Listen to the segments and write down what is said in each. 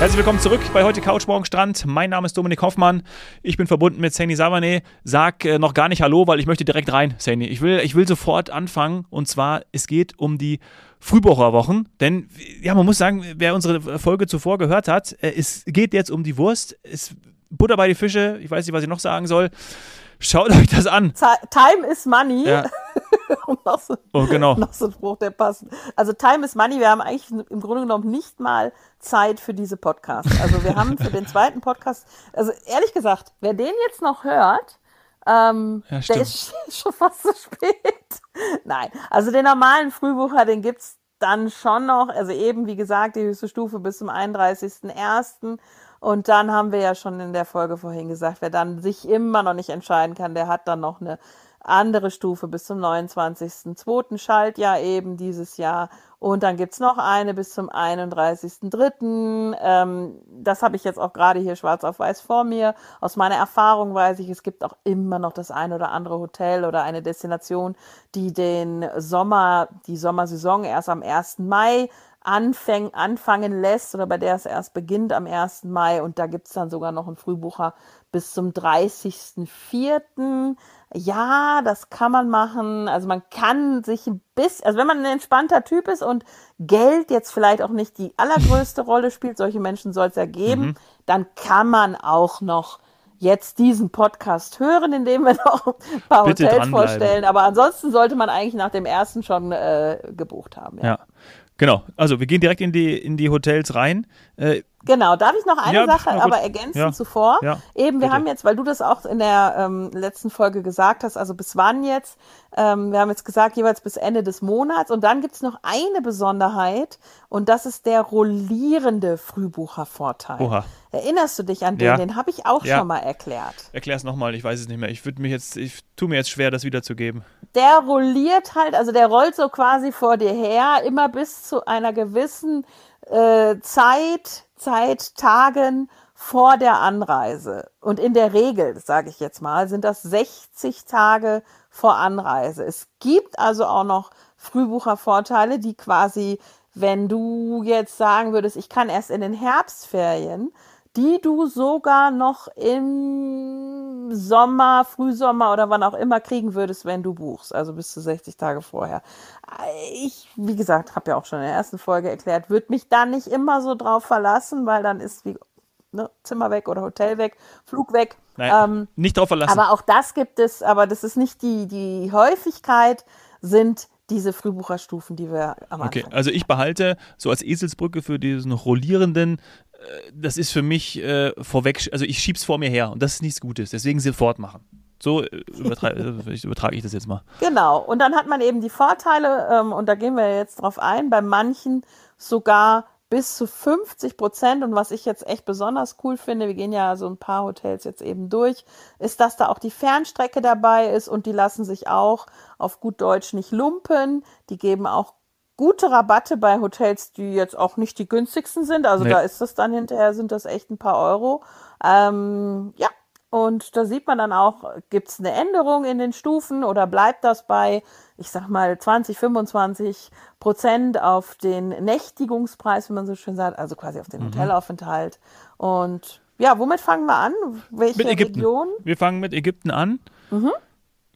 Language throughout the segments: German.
Herzlich willkommen zurück bei heute Couch Morgen Strand. Mein Name ist Dominik Hoffmann. Ich bin verbunden mit Saini Savane. Sag äh, noch gar nicht Hallo, weil ich möchte direkt rein, Saini. Ich will, ich will sofort anfangen. Und zwar, es geht um die Frühbucherwochen. Denn, ja, man muss sagen, wer unsere Folge zuvor gehört hat, äh, es geht jetzt um die Wurst. Es Butter bei die Fische. Ich weiß nicht, was ich noch sagen soll. Schaut euch das an. Time is money. Ja. Und noch so, Oh, genau. noch so ein Spruch, der passt. Also Time is money. Wir haben eigentlich im Grunde genommen nicht mal Zeit für diese Podcasts. Also wir haben für den zweiten Podcast, also ehrlich gesagt, wer den jetzt noch hört, ähm, Ja, der ist schon fast zu spät. Nein, also den normalen Frühbucher, den gibt's dann schon noch. Also eben, wie gesagt, die höchste Stufe bis zum 31.01. Und dann haben wir ja schon in der Folge vorhin gesagt, wer dann sich immer noch nicht entscheiden kann, der hat dann noch eine andere Stufe bis zum 29.02. Schaltjahr eben dieses Jahr. Und dann gibt's noch eine bis zum 31.03. Ähm, das habe ich jetzt auch gerade hier schwarz auf weiß vor mir. Aus meiner Erfahrung weiß ich, es gibt auch immer noch das ein oder andere Hotel oder eine Destination, die den Sommer, die Sommersaison erst am 1. Mai anfäng, anfangen lässt oder bei der es erst beginnt am 1. Mai und da gibt's dann sogar noch einen Frühbucher bis zum 30.04. Ja, das kann man machen. Also man kann sich ein bisschen, also wenn man ein entspannter Typ ist und Geld jetzt vielleicht auch nicht die allergrößte Rolle spielt, solche Menschen soll es ja geben, dann kann man auch noch jetzt diesen Podcast hören, in dem wir noch ein paar Bitte Hotels vorstellen. Aber ansonsten sollte man eigentlich nach dem ersten schon äh, gebucht haben. Ja. Ja. Genau. Also, wir gehen direkt in die, in die Hotels rein. Äh, Genau, darf ich noch eine Ja, Sache aber ergänzen Ja. zuvor? Ja, Eben, wir bitte. haben jetzt, weil du das auch in der ähm, letzten Folge gesagt hast, also bis wann jetzt? Ähm, wir haben jetzt gesagt, jeweils bis Ende des Monats. Und dann gibt's noch eine Besonderheit und das ist der rollierende Frühbuchervorteil. Oha. Erinnerst du dich an den? Den habe ich auch schon mal erklärt. Erklär es nochmal, ich weiß es nicht mehr. Ich würde mich jetzt, ich tue mir jetzt schwer, das wiederzugeben. der rolliert halt, also der rollt so quasi vor dir her, immer bis zu einer gewissen äh, Zeit, Zeit, Tagen vor der Anreise. Und in der Regel, sage ich jetzt mal, sind das 60 Tage vor Anreise. Es gibt also auch noch Frühbuchervorteile, die quasi, wenn du jetzt sagen würdest, ich kann erst in den Herbstferien, die du sogar noch im Sommer, Frühsommer oder wann auch immer kriegen würdest, wenn du buchst, also bis zu 60 Tage vorher. Ich, wie gesagt, habe ja auch schon in der ersten Folge erklärt, würde mich da nicht immer so drauf verlassen, weil dann ist wie ne, Zimmer weg oder Hotel weg, Flug weg. Nein, Ähm, nicht drauf verlassen. aber auch das gibt es, aber das ist nicht die, die Häufigkeit, sind diese Frühbucherstufen, die wir am Okay, Anfang also ich behalte so als Eselsbrücke für diesen rollierenden, das ist für mich äh, vorweg, also ich schieb's vor mir her und das ist nichts Gutes, deswegen sofort machen. So äh, äh, übertrage ich das jetzt mal. Genau. Und dann hat man eben die Vorteile, ähm, und da gehen wir jetzt drauf ein, bei manchen sogar bis zu 50 Prozent. Und was ich jetzt echt besonders cool finde, wir gehen ja so ein paar Hotels jetzt eben durch, ist, dass da auch die Fernstrecke dabei ist und die lassen sich auch auf gut Deutsch nicht lumpen. Die geben auch gute Rabatte bei Hotels, die jetzt auch nicht die günstigsten sind. Also Nee. da ist das dann hinterher, sind das echt ein paar Euro. Ähm, ja, und da sieht man dann auch, gibt es eine Änderung in den Stufen oder bleibt das bei, ich sag mal, 20, 25 Prozent auf den Nächtigungspreis, wie man so schön sagt, also quasi auf Mhm. den Hotelaufenthalt. Und ja, womit fangen wir an? Welche Mit Ägypten. Region? Wir fangen mit Ägypten an.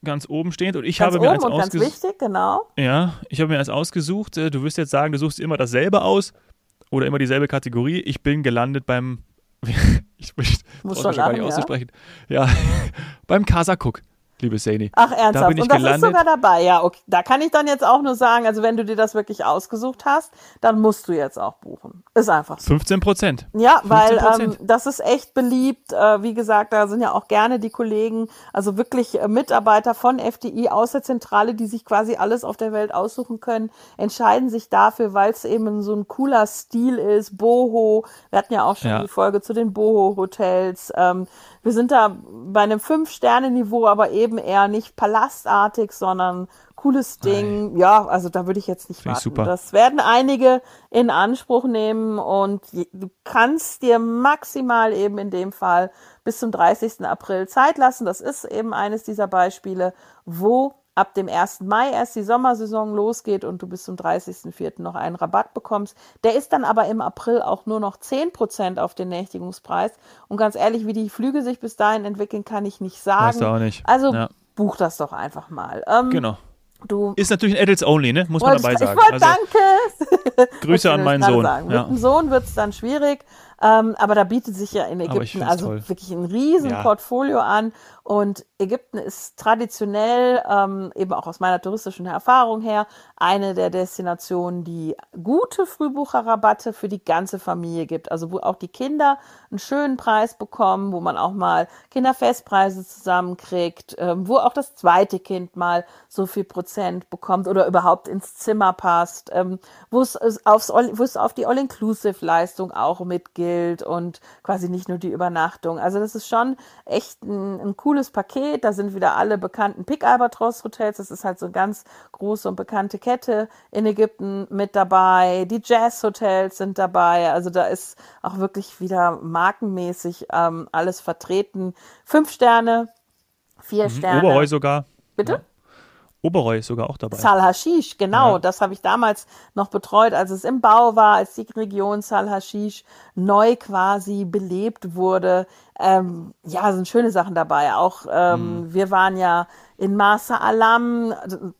Ganz oben stehend und ich Ganz habe mir ganz ausgesucht. wichtig, genau. Ja, ich habe mir eins ausgesucht. Äh, Du wirst jetzt sagen, du suchst immer dasselbe aus oder immer dieselbe Kategorie. Ich bin gelandet beim ich Muss schon gar nicht ja. auszusprechen. Ja, beim Kasakuk, liebe Saini. Ach, ernsthaft. bin ich und das gelandet. ist sogar dabei. Ja, okay. Da kann ich dann jetzt auch nur sagen, also wenn du dir das wirklich ausgesucht hast, dann musst du jetzt auch buchen. Ist einfach so. 15 Prozent. Ja, weil 15%. ähm, das ist echt beliebt. Äh, wie gesagt, da sind ja auch gerne die Kollegen, also wirklich äh, Mitarbeiter von FDI aus der Zentrale, die sich quasi alles auf der Welt aussuchen können, entscheiden sich dafür, weil es eben so ein cooler Stil ist. Boho, wir hatten ja auch schon Ja. die Folge zu den Boho-Hotels. Ähm, wir sind da bei einem Fünf-Sterne-Niveau, aber eben eher nicht palastartig, sondern cooles Ding. Ja, also da würde ich jetzt nicht Finde warten. super. Das werden einige in Anspruch nehmen und du kannst dir maximal eben in dem Fall bis zum 30. April Zeit lassen. Das ist eben eines dieser Beispiele, wo ab dem 1. Mai erst die Sommersaison losgeht und du bis zum 30.04. noch einen Rabatt bekommst. Der ist dann aber im April auch nur noch 10% auf den Nächtigungspreis. Und ganz ehrlich, wie die Flüge sich bis dahin entwickeln, kann ich nicht sagen. Weißt du auch nicht. Also Ja. buch das doch einfach mal. Ähm, Genau. Du Ist natürlich ein Adults Only, ne? Muss man dabei sagen. Ich wollte, Also, danke. Grüße an meinen Sohn. Ja. Mit dem Sohn wird es dann schwierig, ähm, aber da bietet sich ja in Ägypten also toll. wirklich ein riesen Ja. Portfolio an und Ägypten ist traditionell, ähm, eben auch aus meiner touristischen Erfahrung her, eine der Destinationen, die gute Frühbucherrabatte für die ganze Familie gibt. Also wo auch die Kinder einen schönen Preis bekommen, wo man auch mal Kinderfestpreise zusammenkriegt, ähm, wo auch das zweite Kind mal so viel Prozent bekommt oder überhaupt ins Zimmer passt, ähm, wo es auf die All-Inclusive-Leistung auch mitgilt und quasi nicht nur die Übernachtung. Also das ist schon echt ein, ein cooles Paket. Da sind wieder alle bekannten Pick Albatros Hotels. Das ist halt so eine ganz große und bekannte Kette in Ägypten mit dabei. Die Jazz Hotels sind dabei. Also da ist auch wirklich wieder markenmäßig ähm, alles vertreten. Fünf Sterne, vier Sterne. Mhm. Oberoi sogar. Bitte? Oberoi ist sogar auch dabei. Sal Hashish, genau. Ja. Das habe ich damals noch betreut, als es im Bau war, als die Region Sal Hashish neu quasi belebt wurde. Ähm, ja, sind schöne Sachen dabei. Auch ähm, Mhm. wir waren ja in Marsa Alam,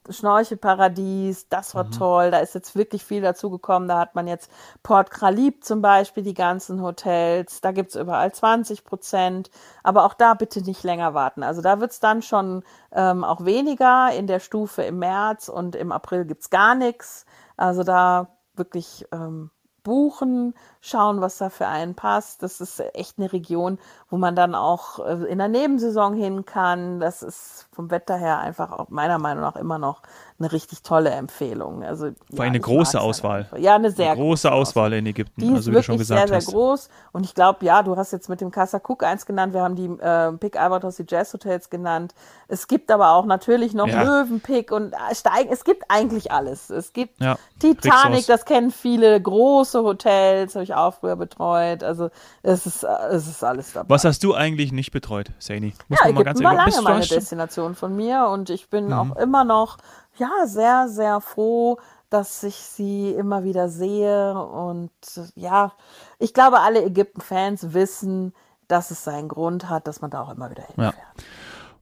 Schnorchelparadies, das Mhm. war toll. Da ist jetzt wirklich viel dazugekommen. Da hat man jetzt Port Khalib zum Beispiel, die ganzen Hotels. Da gibt's überall 20 Prozent. Aber auch da bitte nicht länger warten. Also da wird's dann schon ähm, auch weniger in der Stufe im März und im April gibt's gar nichts. Also da wirklich ähm, buchen, schauen, was da für einen passt. Das ist echt eine Region, wo man dann auch äh, in der Nebensaison hin kann. Das ist vom Wetter her einfach auch meiner Meinung nach immer noch eine richtig tolle Empfehlung. Also War eine ich große halt Auswahl. Ja, eine sehr Eine große Auswahl in Ägypten, die ist also wie du schon wirklich gesagt sehr, sehr hast. groß. Und ich glaube, ja, du hast jetzt mit dem Casa Cook eins genannt. Wir haben die äh, Pick Albatros, die Jazz Hotels genannt. Es gibt aber auch natürlich noch Ja. Löwenpick und äh, Steigen. Es gibt eigentlich alles. Es gibt Ja, Titanic, das kennen viele. Große Hotels habe ich auch früher betreut. Also es ist, äh, es ist alles dabei. Was hast du eigentlich nicht betreut, Saini? Muss Ja, man mal Ägypten ganz war lange meine Mhm. Destination von mir und ich bin auch immer noch ja sehr sehr froh, dass ich sie immer wieder sehe und äh, ja, ich glaube alle Ägypten-Fans wissen, dass es seinen Grund hat, dass man da auch immer wieder Ja. hinfährt.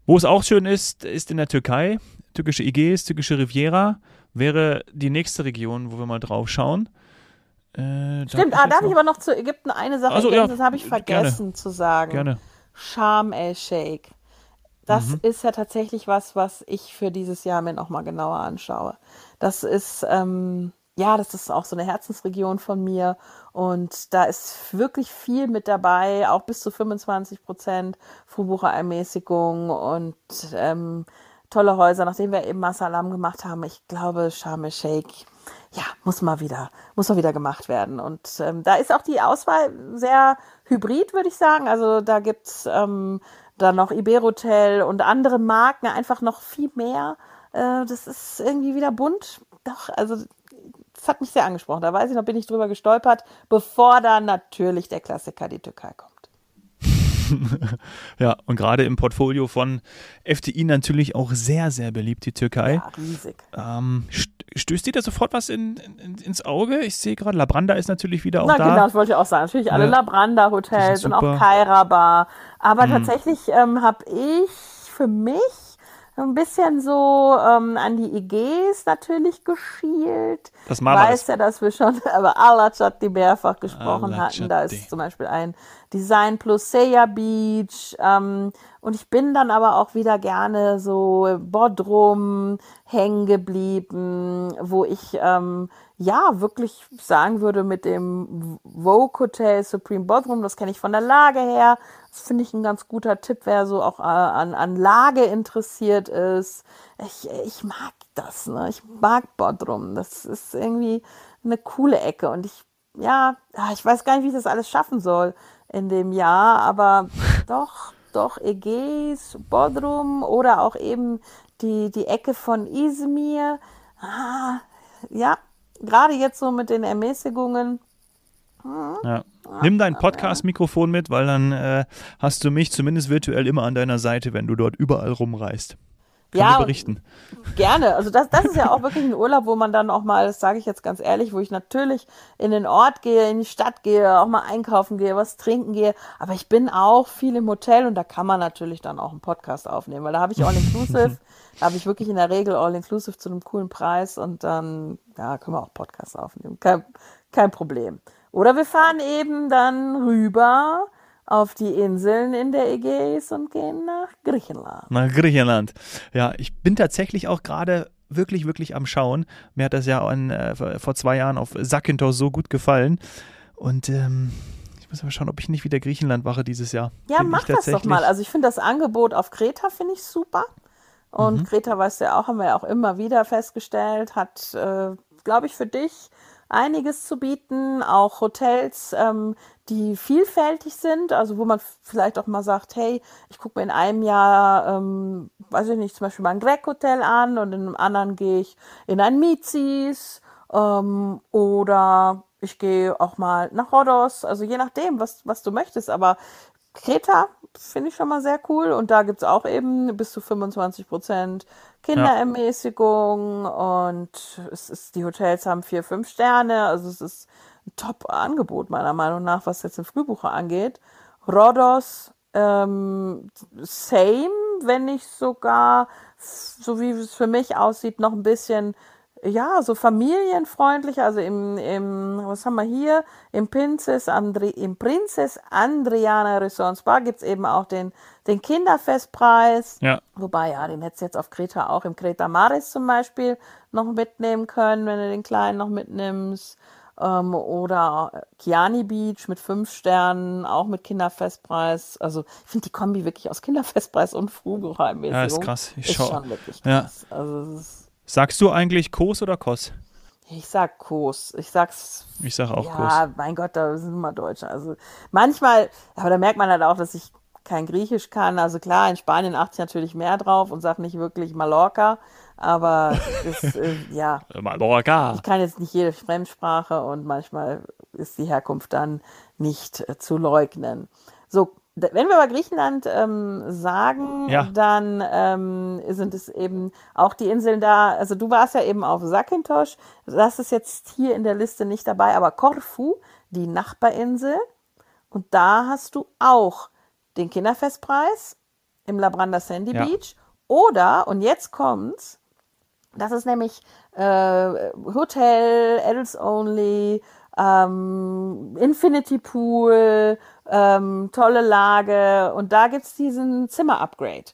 Wo es auch schön ist, ist in der Türkei. Türkische Ägäis, türkische Riviera wäre die nächste Region, wo wir mal drauf schauen. Äh, Stimmt, ah, darf ich aber noch zu Ägypten eine Sache Also, ergänzen? ja, das habe ich gerne. vergessen zu sagen. Gerne. Sharm el-Sheikh. Das Mhm. ist ja tatsächlich was, was ich für dieses Jahr mir nochmal genauer anschaue. Das ist, ähm, ja, das ist auch so eine Herzensregion von mir und da ist wirklich viel mit dabei, auch bis zu 25 Prozent Frühbucherermäßigung und ähm, tolle Häuser, nachdem wir eben Masalam gemacht haben. Ich glaube, Sharm el-Sheikh, ja, muss mal wieder, muss mal wieder gemacht werden. Und ähm, da ist auch die Auswahl sehr hybrid, würde ich sagen. Also da gibt's ähm, dann noch Iberotel und andere Marken, einfach noch viel mehr. Äh, das ist irgendwie wieder bunt. Doch, also das hat mich sehr angesprochen. Da weiß ich noch, bin ich drüber gestolpert, bevor dann natürlich der Klassiker die Türkei kommt. Ja, und gerade im Portfolio von FTI natürlich auch sehr, sehr beliebt, die Türkei. Ja, riesig. Ähm, stößt dir da sofort was in, in, ins Auge? Ich sehe gerade, Labranda ist natürlich wieder auch Na da. genau, das wollte ich auch sagen. Natürlich alle Ja. Labranda Die Hotels sind und auch. Mhm. Kaira Bar. Aber tatsächlich ähm, habe ich für mich ein bisschen so ähm, an die Ägäis natürlich geschielt. Das Marmaris. Weiß ja, dass wir schon über Alacati mehrfach gesprochen hatten. Da ist zum Beispiel ein Design plus Seya Beach. Ähm, und ich bin dann aber auch wieder gerne so Bodrum hängen geblieben, wo ich ähm, ja wirklich sagen würde mit dem Vogue Hotel Supreme Bodrum, das kenne ich von der Lage her. Das finde ich ein ganz guter Tipp, wer so auch äh, an, an Lage interessiert ist. Ich, ich mag das, ne? Ich mag Bodrum. Das ist irgendwie eine coole Ecke und ich ja, ah, ich weiß gar nicht, wie ich das alles schaffen soll in dem Jahr, aber doch, doch, Ägäis, Bodrum oder auch eben die, die Ecke von Izmir. Ah, ja, gerade jetzt so mit den Ermäßigungen. Ja. Nimm dein Podcast-Mikrofon mit, weil dann äh, hast du mich zumindest virtuell immer an deiner Seite, wenn du dort überall rumreist. Ja, berichten. Gerne. Also das, das ist ja auch wirklich ein Urlaub, wo man dann auch mal, das sage ich jetzt ganz ehrlich, wo ich natürlich in den Ort gehe, in die Stadt gehe, auch mal einkaufen gehe, was trinken gehe. Aber ich bin auch viel im Hotel und da kann man natürlich dann auch einen Podcast aufnehmen, weil da habe ich All-Inclusive. da habe ich wirklich in der Regel All-Inclusive zu einem coolen Preis und dann, ja, können wir auch Podcasts aufnehmen. Kein, kein Problem. Oder wir fahren eben dann rüber auf die Inseln in der Ägäis und gehen nach Griechenland. Nach Griechenland. Ja, ich bin tatsächlich auch gerade wirklich, wirklich am Schauen. Mir hat das ja an, äh, vor zwei Jahren auf Sakynthos so gut gefallen. Und ähm, ich muss mal schauen, ob ich nicht wieder Griechenland mache dieses Jahr. Ja, Bin mach das doch mal. Also ich finde das Angebot auf Kreta finde ich super. Und Mhm. Kreta, weißt du ja auch, haben wir ja auch immer wieder festgestellt, hat, äh, glaube ich, für dich einiges zu bieten. Auch Hotels, ähm, die vielfältig sind, also wo man vielleicht auch mal sagt, hey, ich gucke mir in einem Jahr, ähm, weiß ich nicht, zum Beispiel mal ein Greg-Hotel an und in einem anderen gehe ich in ein Mizis ähm, oder ich gehe auch mal nach Rhodos, also je nachdem, was, was du möchtest. Aber Kreta finde ich schon mal sehr cool und da gibt's auch eben bis zu 25 Prozent Kinderermäßigung und es ist, die Hotels haben vier, fünf Sterne, also es ist ein Top-Angebot meiner Meinung nach, was jetzt den Frühbucher angeht. Rhodos, ähm, same, wenn nicht sogar, so wie es für mich aussieht, noch ein bisschen ja, so familienfreundlich, also im, im, was haben wir hier? Im Princess, Andri, im Princess Andriana Resort Spa gibt's eben auch den, den Kinderfestpreis. Ja. Wobei, ja, den hättest du jetzt auf Kreta auch im Kreta Maris zum Beispiel noch mitnehmen können, wenn du den Kleinen noch mitnimmst. Ähm, oder Kiani Beach mit fünf Sternen, auch mit Kinderfestpreis. Also ich finde die Kombi wirklich aus Kinderfestpreis und Frühbuchermäßigung. Ja, ist krass. Ich ist schau- schon wirklich Ja. krass. Also es ist Sagst du eigentlich Kos oder Kos? ich sag Kurs. Ich sag's. Ich sage auch ja, mein Gott, da sind immer Deutsche. Also manchmal, aber da merkt man halt auch, dass ich kein Griechisch kann. Also klar, in Spanien achte ich natürlich mehr drauf und sag nicht wirklich Mallorca. Aber das, äh, ja, ich kann jetzt nicht jede Fremdsprache und manchmal ist die Herkunft dann nicht äh, zu leugnen. So, wenn wir über Griechenland ähm, sagen, Ja. dann ähm, sind es eben auch die Inseln da. Also du warst ja eben auf Zakynthos. Das ist jetzt hier in der Liste nicht dabei, aber Korfu, die Nachbarinsel. Und da hast du auch den Kinderfestpreis im Labranda Sandy Ja. Beach. Oder, und jetzt kommt's, das ist nämlich äh, Hotel, Adults Only, ähm, Infinity Pool, ähm, tolle Lage. Und da gibt's diesen Zimmer-Upgrade.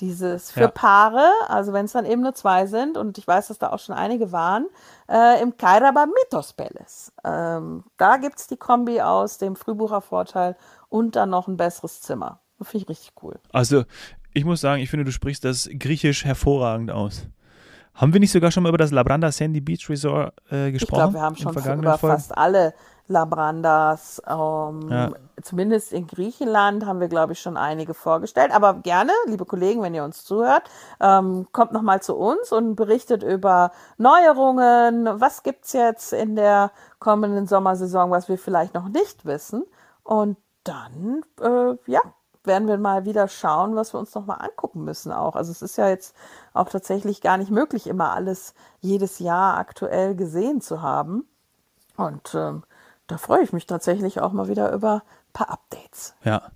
Dieses für Ja. Paare, also wenn es dann eben nur zwei sind, und ich weiß, dass da auch schon einige waren, äh, im Kairaba Mythos Palace. Ähm, da gibt's die Kombi aus dem Frühbuchervorteil und dann noch ein besseres Zimmer. Finde ich richtig cool. Also, ich muss sagen, ich finde, du sprichst das Griechisch hervorragend aus. Haben wir nicht sogar schon mal über das Labranda Sandy Beach Resort äh, Ich gesprochen? glaube, wir haben schon über Folgen? fast alle Labrandas, ähm, Ja. zumindest in Griechenland haben wir, glaube ich, schon einige vorgestellt. Aber gerne, liebe Kollegen, wenn ihr uns zuhört, ähm, kommt noch mal zu uns und berichtet über Neuerungen. Was gibt's jetzt in der kommenden Sommersaison, was wir vielleicht noch nicht wissen? Und dann, äh, ja, werden wir mal wieder schauen, was wir uns noch mal angucken müssen auch. Also es ist ja jetzt auch tatsächlich gar nicht möglich, immer alles jedes Jahr aktuell gesehen zu haben. Und ähm, da freue ich mich tatsächlich auch mal wieder über ein paar Updates. Ja.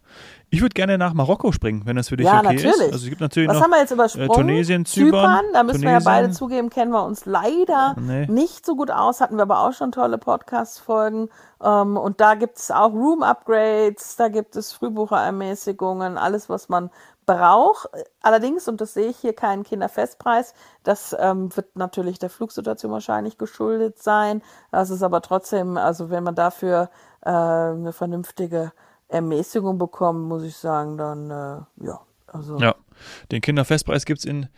Ich würde gerne nach Marokko springen, wenn das für dich Ja, okay natürlich. ist. Also es gibt natürlich Was noch haben wir jetzt übersprungen? äh, Tunesien, Zypern. da müssen wir ja beide Tunesien. zugeben, kennen wir uns leider Nee. nicht so gut aus. Hatten wir aber auch schon tolle Podcast-Folgen. Ähm, und da gibt es auch Room-Upgrades, da gibt es Frühbucherermäßigungen, alles, was man braucht. Allerdings, und das sehe ich hier, keinen Kinderfestpreis. Das ähm, wird natürlich der Flugsituation wahrscheinlich geschuldet sein. Das ist aber trotzdem, also wenn man dafür äh, eine vernünftige Ermäßigung bekommt, muss ich sagen, dann äh, ja. Also, Ja. Den Kinderfestpreis gibt es in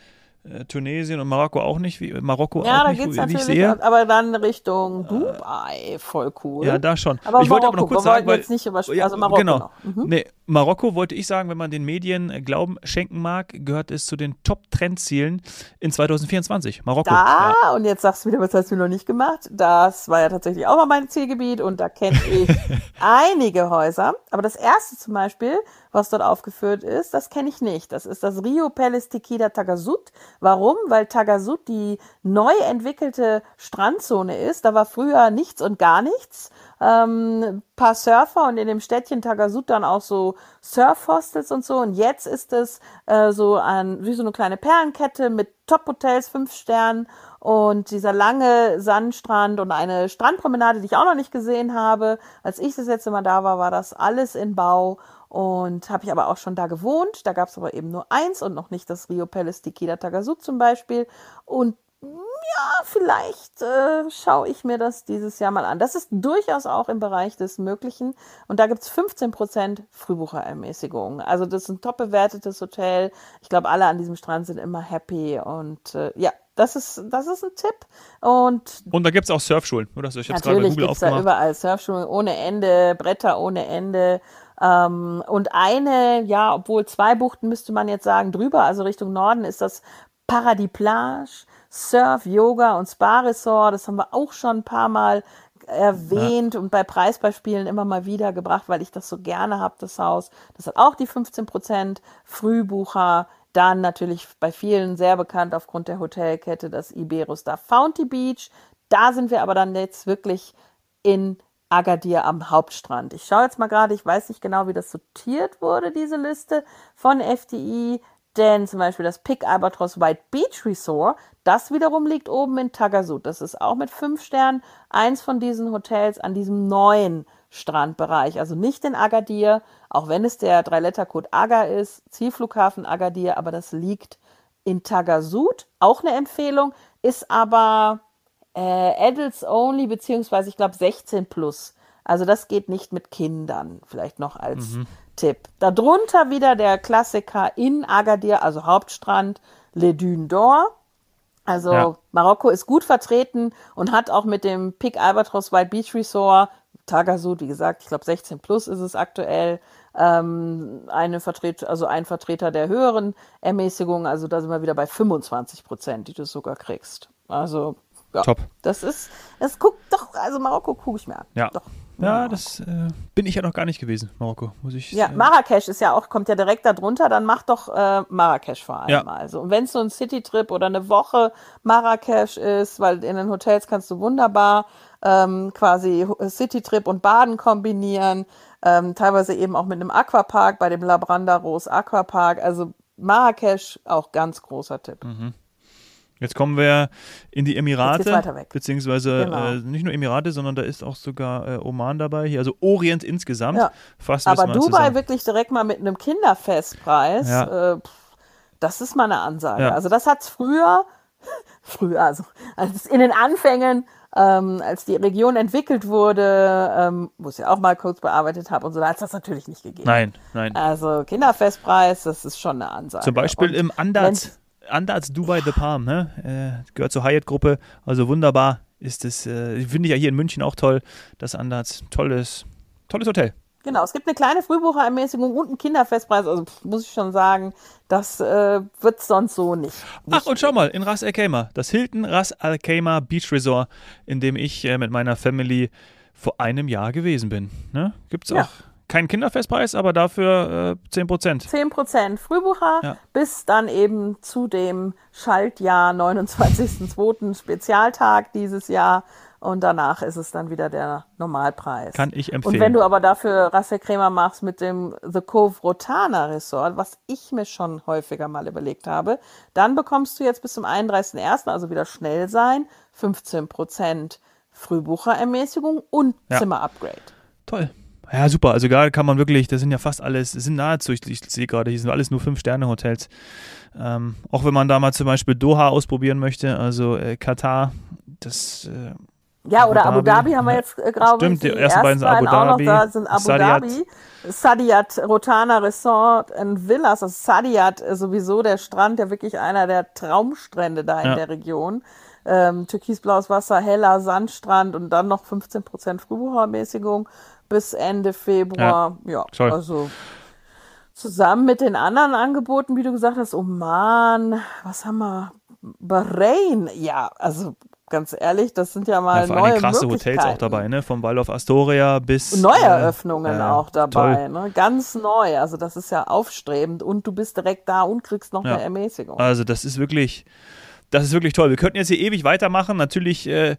äh, Tunesien und Marokko auch nicht. Wie, Marokko Ja, auch da nicht, geht's wie, wie ich natürlich, aber dann Richtung Dubai, voll cool. Ja, da schon. Aber ich wollte aber noch Marokko, kurz sagen, weil, jetzt nicht über- also Marokko genau. noch. Mhm. Nee, Marokko, wollte ich sagen, wenn man den Medien äh, Glauben schenken mag, gehört es zu den Top-Trendzielen in 2024. Marokko. Da, ja. und jetzt sagst du wieder, was hast du noch nicht gemacht? Das war ja tatsächlich auch mal mein Zielgebiet und da kenne ich einige Häuser. Aber das erste zum Beispiel, was dort aufgeführt ist, das kenne ich nicht. Das ist das Rio Palace Tequila Tagasut. Warum? Weil Tagasut die neu entwickelte Strandzone ist. Da war früher nichts und gar nichts ähm, paar Surfer und in dem Städtchen Tagasut dann auch so Surfhostels und so. Und jetzt ist es äh, so ein, wie so eine kleine Perlenkette mit Top-Hotels, fünf Sternen und dieser lange Sandstrand und eine Strandpromenade, die ich auch noch nicht gesehen habe. Als ich das letzte Mal da war, war das alles in Bau und habe ich aber auch schon da gewohnt. Da gab es aber eben nur eins und noch nicht das Rio Palace Tequila Tagasut zum Beispiel. Und ja, vielleicht äh, schaue ich mir das dieses Jahr mal an. Das ist durchaus auch im Bereich des Möglichen. Und da gibt es 15% Frühbucherermäßigung. Also das ist ein top bewertetes Hotel. Ich glaube, alle an diesem Strand sind immer happy. Und äh, ja, das ist, das ist ein Tipp. Und, und da gibt es auch Surfschulen, oder? Das ist jetzt natürlich gibt es da überall Surfschulen ohne Ende, Bretter ohne Ende. Ähm, und eine, ja, obwohl zwei Buchten müsste man jetzt sagen, drüber, also Richtung Norden ist das Paradis Plage. Surf, Yoga und Spa-Resort. Das haben wir auch schon ein paar Mal erwähnt ja. und bei Preisbeispielen immer mal wieder gebracht, weil ich das so gerne habe, das Haus. Das hat auch die 15 Prozent Frühbucher. Dann natürlich bei vielen sehr bekannt aufgrund der Hotelkette das Iberostar Founty Beach. Da sind wir aber dann jetzt wirklich in Agadir am Hauptstrand. Ich schaue jetzt mal gerade, ich weiß nicht genau, wie das sortiert wurde, diese Liste von FDI. Denn zum Beispiel das Pick Albatross White Beach Resort, das wiederum liegt oben in Tagasut. Das ist auch mit fünf Sternen eins von diesen Hotels an diesem neuen Strandbereich. Also nicht in Agadir, auch wenn es der Drei-Letter-Code Aga ist, Zielflughafen Agadir, aber das liegt in Tagasut. Auch eine Empfehlung, ist aber äh, Adults Only, beziehungsweise ich glaube 16 plus. Also das geht nicht mit Kindern, vielleicht noch als mhm. Tipp. Darunter wieder der Klassiker in Agadir, also Hauptstrand, Le Dune d'Or. Also ja. Marokko ist gut vertreten und hat auch mit dem Pic Albatros White Beach Resort, Tagasud, wie gesagt, ich glaube 16 plus ist es aktuell, ähm, eine Vertret also ein Vertreter der höheren Ermäßigung. Also da sind wir wieder bei 25 Prozent, die du sogar kriegst. Also ja, Top. Das ist, es guckt doch, also Marokko gucke ich mir an. Ja. Doch. Ja, das äh, bin ich ja noch gar nicht gewesen, Marokko, muss ich Ja, äh, Marrakesch ist ja auch, kommt ja direkt da drunter, dann mach doch äh, Marrakesch vor allem ja. mal. Also, und wenn es so ein Citytrip oder eine Woche Marrakesch ist, weil in den Hotels kannst du wunderbar ähm, quasi Citytrip und Baden kombinieren, ähm, teilweise eben auch mit einem Aquapark, bei dem Labranda Rose Aquapark. Also Marrakesch auch ganz großer Tipp. Mhm. Jetzt kommen wir in die Emirate, beziehungsweise genau. äh, nicht nur Emirate, sondern da ist auch sogar äh, Oman dabei, hier, also Orient insgesamt. Ja. Fast Aber Dubai zusammen. wirklich direkt mal mit einem Kinderfestpreis, ja. äh, das ist mal eine Ansage. Ja. Also das hat es früher, früher, also als in den Anfängen, ähm, als die Region entwickelt wurde, ähm, wo ich ja auch mal kurz bearbeitet habe und so, da hat es das natürlich nicht gegeben. Nein, nein. Also Kinderfestpreis, das ist schon eine Ansage. Zum Beispiel und im Andaz Andaz Dubai The Palm, ne? Äh, gehört zur Hyatt-Gruppe. Also wunderbar ist es, äh, finde ich ja hier in München auch toll, das Andaz. Tolles, tolles Hotel. Genau, es gibt eine kleine Frühbucherermäßigung und einen Kinderfestpreis. Also muss ich schon sagen, das äh, wird sonst so nicht. Ach, und schau mal, in Ras Al Khaimah, das Hilton Ras Al Khaimah Beach Resort, in dem ich äh, mit meiner Family vor einem Jahr gewesen bin. Ne? Gibt es ja. Kein Kinderfestpreis, aber dafür äh, 10 Prozent. 10 Prozent Frühbucher ja. bis dann eben zu dem Schaltjahr 29.02. Spezialtag dieses Jahr. Und danach ist es dann wieder der Normalpreis. Kann ich empfehlen. Und wenn du aber dafür Rasselcremer machst mit dem The Cove Rotana Resort, was ich mir schon häufiger mal überlegt habe, dann bekommst du jetzt bis zum 31.01., also wieder schnell sein, 15 Prozent Frühbucherermäßigung und ja. Zimmerupgrade. Toll. Ja, super. Also da kann man wirklich, das sind ja fast alles, das sind nahezu, ich, ich sehe gerade, hier sind alles nur Fünf-Sterne-Hotels. Ähm, auch wenn man da mal zum Beispiel Doha ausprobieren möchte, also äh, Katar, das. Äh, ja, Abu oder Abu Dhabi haben wir jetzt, äh, glaube ich. Stimmt, die ersten beiden sind Abu Dhabi. da sind Abu Sadiat. Dhabi. Sadiat Rotana Resort and Villas. Also Sadiat ist sowieso der Strand, der wirklich einer der Traumstrände da in ja. der Region. Ähm, türkisblaues Wasser, heller Sandstrand und dann noch 15% Frühbuchermäßigung bis Ende Februar. Ja, ja also zusammen mit den anderen Angeboten, wie du gesagt hast, Oman, was haben wir? Bahrain, ja, also ganz ehrlich, das sind ja mal ja, vor neue krasse Hotels auch dabei, ne? Vom Waldorf Astoria bis Neueröffnungen äh, auch dabei, ne? Ganz neu. Also das ist ja aufstrebend und du bist direkt da und kriegst noch ja. eine Ermäßigung. Also das ist wirklich, das ist wirklich toll. Wir könnten jetzt hier ewig weitermachen. Natürlich. Äh,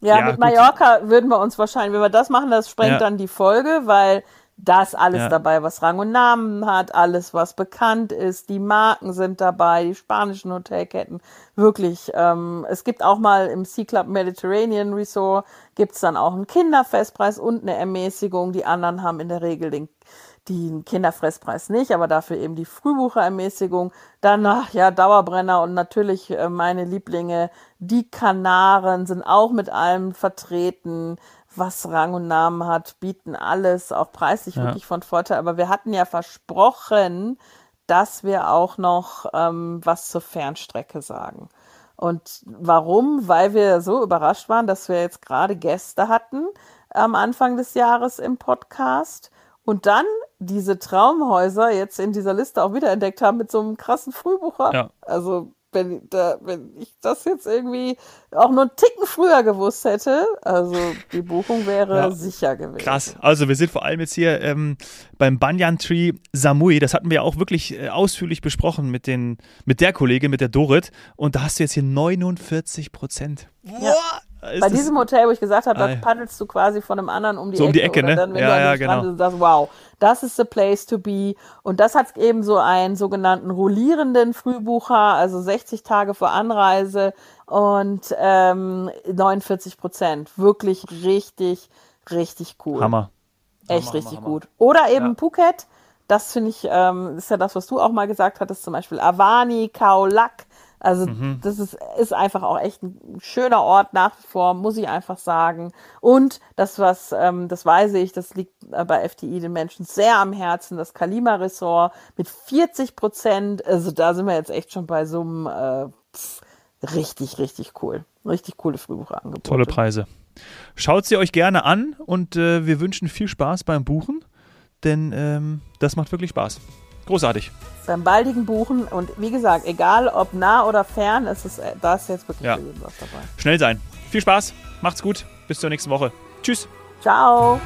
ja, ja, mit gut. Mallorca würden wir uns wahrscheinlich, wenn wir das machen, das sprengt dann die Folge, weil da ist alles ja. dabei, was Rang und Namen hat, alles, was bekannt ist. Die Marken sind dabei, die spanischen Hotelketten. Wirklich, ähm, es gibt auch mal im Sea Club Mediterranean Resort, gibt's dann auch einen Kinderfestpreis und eine Ermäßigung. Die anderen haben in der Regel den, den Kinderfresspreis nicht, aber dafür eben die Frühbucherermäßigung. Danach, ja, Dauerbrenner und natürlich äh, meine Lieblinge, die Kanaren sind auch mit allem vertreten was Rang und Namen hat, bieten alles, auch preislich ja. wirklich von Vorteil. Aber wir hatten ja versprochen, dass wir auch noch ähm, was zur Fernstrecke sagen. Und warum? Weil wir so überrascht waren, dass wir jetzt gerade Gäste hatten am Anfang des Jahres im Podcast und dann diese Traumhäuser jetzt in dieser Liste auch wiederentdeckt haben mit so einem krassen Frühbucher. Ja. Also wenn, da, wenn ich das jetzt irgendwie auch nur einen Ticken früher gewusst hätte, also die Buchung wäre ja, sicher gewesen. Krass. Also wir sind vor allem jetzt hier ähm, beim Banyan Tree Samui. Das hatten wir ja auch wirklich äh, ausführlich besprochen mit, den, mit der Kollegin, mit der Dorit. Und da hast du jetzt hier 49 Prozent. Ja. Bei diesem Hotel, wo ich gesagt habe, da paddelst du quasi von einem anderen um die so Ecke. Um die Ecke, ne? Dann, wenn ja, du ja, genau. Bist, sagst, wow, das ist the place to be. Und das hat eben so einen sogenannten rollierenden Frühbucher, also 60 Tage vor Anreise und ähm, 49 Prozent. Wirklich richtig, richtig cool. Hammer. Echt Hammer, richtig Hammer, gut. Oder eben ja. Phuket. Das finde ich, ähm, ist ja das, was du auch mal gesagt hattest, zum Beispiel Avani, Khao Lak also mhm. das ist, ist einfach auch echt ein schöner Ort nach wie vor, muss ich einfach sagen. Und das, was, ähm, das weiß ich, das liegt bei FTI den Menschen sehr am Herzen, das Kalima Resort mit 40 Prozent. Also da sind wir jetzt echt schon bei so einem äh, pff, richtig, richtig cool. Richtig coole Frühbucherangebote. Tolle Preise. Schaut sie euch gerne an und äh, wir wünschen viel Spaß beim Buchen, denn ähm, das macht wirklich Spaß. Großartig. Beim baldigen Buchen und wie gesagt, egal ob nah oder fern, ist es, äh, da ist jetzt wirklich ja. was dabei. Schnell sein. Viel Spaß, macht's gut, bis zur nächsten Woche. Tschüss. Ciao.